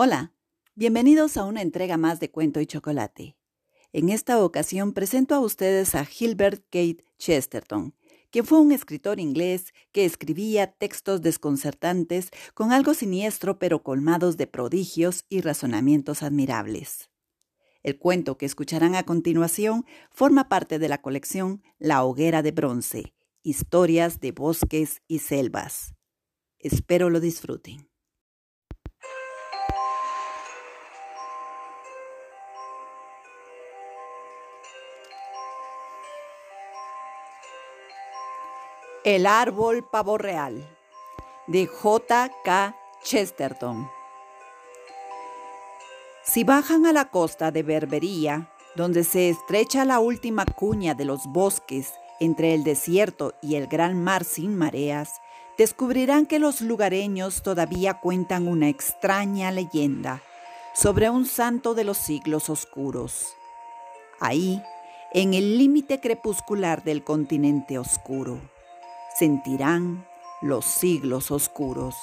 Hola, bienvenidos a una entrega más de Cuento y Chocolate. En esta ocasión presento a ustedes a Gilbert Kate Chesterton, quien fue un escritor inglés que escribía textos desconcertantes con algo siniestro pero colmados de prodigios y razonamientos admirables. El cuento que escucharán a continuación forma parte de la colección La hoguera de bronce, historias de bosques y selvas. Espero lo disfruten. El árbol pavo real de J. K. Chesterton. Si bajan a la costa de Berbería, donde se estrecha la última cuña de los bosques entre el desierto y el gran mar sin mareas, descubrirán que los lugareños todavía cuentan una extraña leyenda sobre un santo de los siglos oscuros. Ahí, en el límite crepuscular del continente oscuro sentirán los siglos oscuros.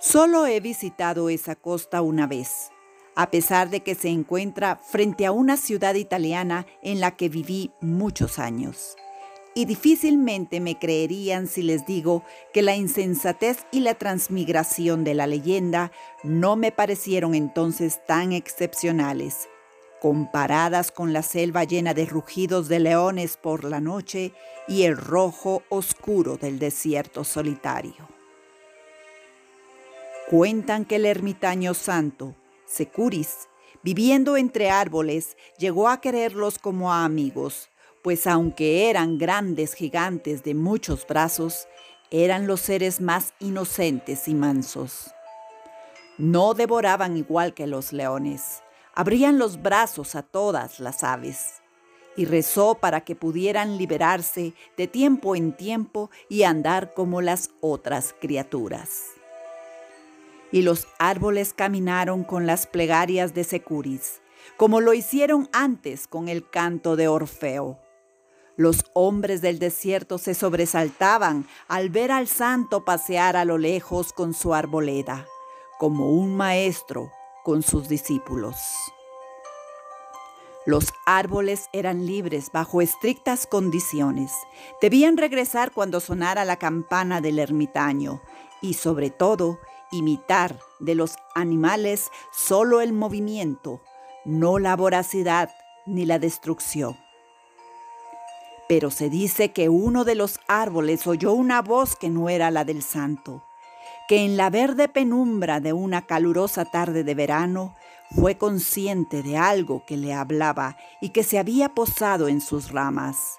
Solo he visitado esa costa una vez, a pesar de que se encuentra frente a una ciudad italiana en la que viví muchos años. Y difícilmente me creerían si les digo que la insensatez y la transmigración de la leyenda no me parecieron entonces tan excepcionales comparadas con la selva llena de rugidos de leones por la noche y el rojo oscuro del desierto solitario. Cuentan que el ermitaño santo, Securis, viviendo entre árboles, llegó a quererlos como a amigos, pues aunque eran grandes gigantes de muchos brazos, eran los seres más inocentes y mansos. No devoraban igual que los leones, abrían los brazos a todas las aves y rezó para que pudieran liberarse de tiempo en tiempo y andar como las otras criaturas. Y los árboles caminaron con las plegarias de Securis, como lo hicieron antes con el canto de Orfeo. Los hombres del desierto se sobresaltaban al ver al santo pasear a lo lejos con su arboleda, como un maestro con sus discípulos. Los árboles eran libres bajo estrictas condiciones. Debían regresar cuando sonara la campana del ermitaño y sobre todo imitar de los animales solo el movimiento, no la voracidad ni la destrucción. Pero se dice que uno de los árboles oyó una voz que no era la del santo que en la verde penumbra de una calurosa tarde de verano fue consciente de algo que le hablaba y que se había posado en sus ramas,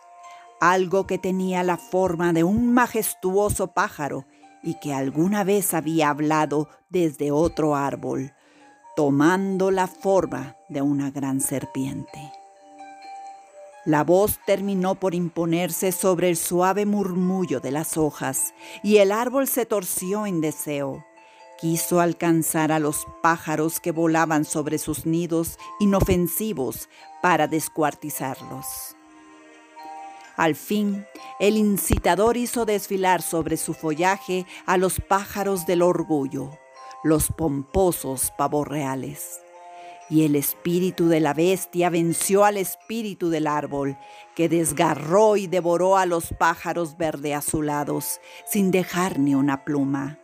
algo que tenía la forma de un majestuoso pájaro y que alguna vez había hablado desde otro árbol, tomando la forma de una gran serpiente. La voz terminó por imponerse sobre el suave murmullo de las hojas y el árbol se torció en deseo. Quiso alcanzar a los pájaros que volaban sobre sus nidos inofensivos para descuartizarlos. Al fin, el incitador hizo desfilar sobre su follaje a los pájaros del orgullo, los pomposos pavos reales. Y el espíritu de la bestia venció al espíritu del árbol, que desgarró y devoró a los pájaros verde azulados, sin dejar ni una pluma.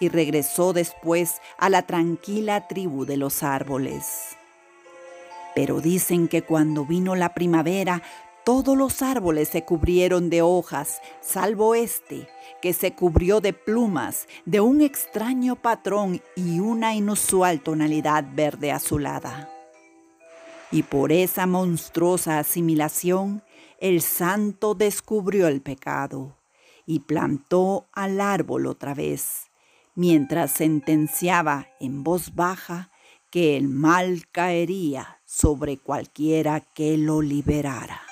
Y regresó después a la tranquila tribu de los árboles. Pero dicen que cuando vino la primavera, todos los árboles se cubrieron de hojas, salvo este, que se cubrió de plumas de un extraño patrón y una inusual tonalidad verde azulada. Y por esa monstruosa asimilación, el santo descubrió el pecado y plantó al árbol otra vez, mientras sentenciaba en voz baja que el mal caería sobre cualquiera que lo liberara.